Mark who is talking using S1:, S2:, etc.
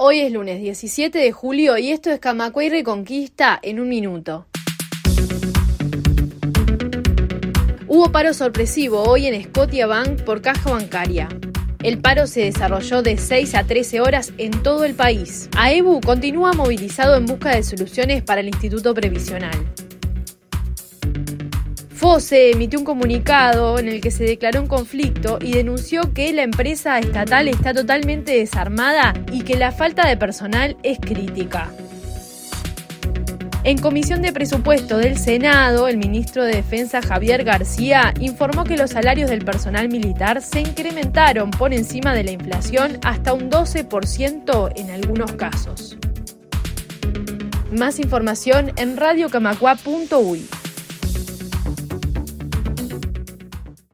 S1: Hoy es lunes 17 de julio y esto es Camacuay Reconquista en un minuto. Hubo paro sorpresivo hoy en Scotiabank por caja bancaria. El paro se desarrolló de 6 a 13 horas en todo el país. AEBU continúa movilizado en busca de soluciones para el Instituto Previsional. FOSE emitió un comunicado en el que se declaró un conflicto y denunció que la empresa estatal está totalmente desarmada y que la falta de personal es crítica. En comisión de presupuesto del Senado, el ministro de Defensa Javier García informó que los salarios del personal militar se incrementaron por encima de la inflación hasta un 12% en algunos casos. Más información en radiocamacua.uy.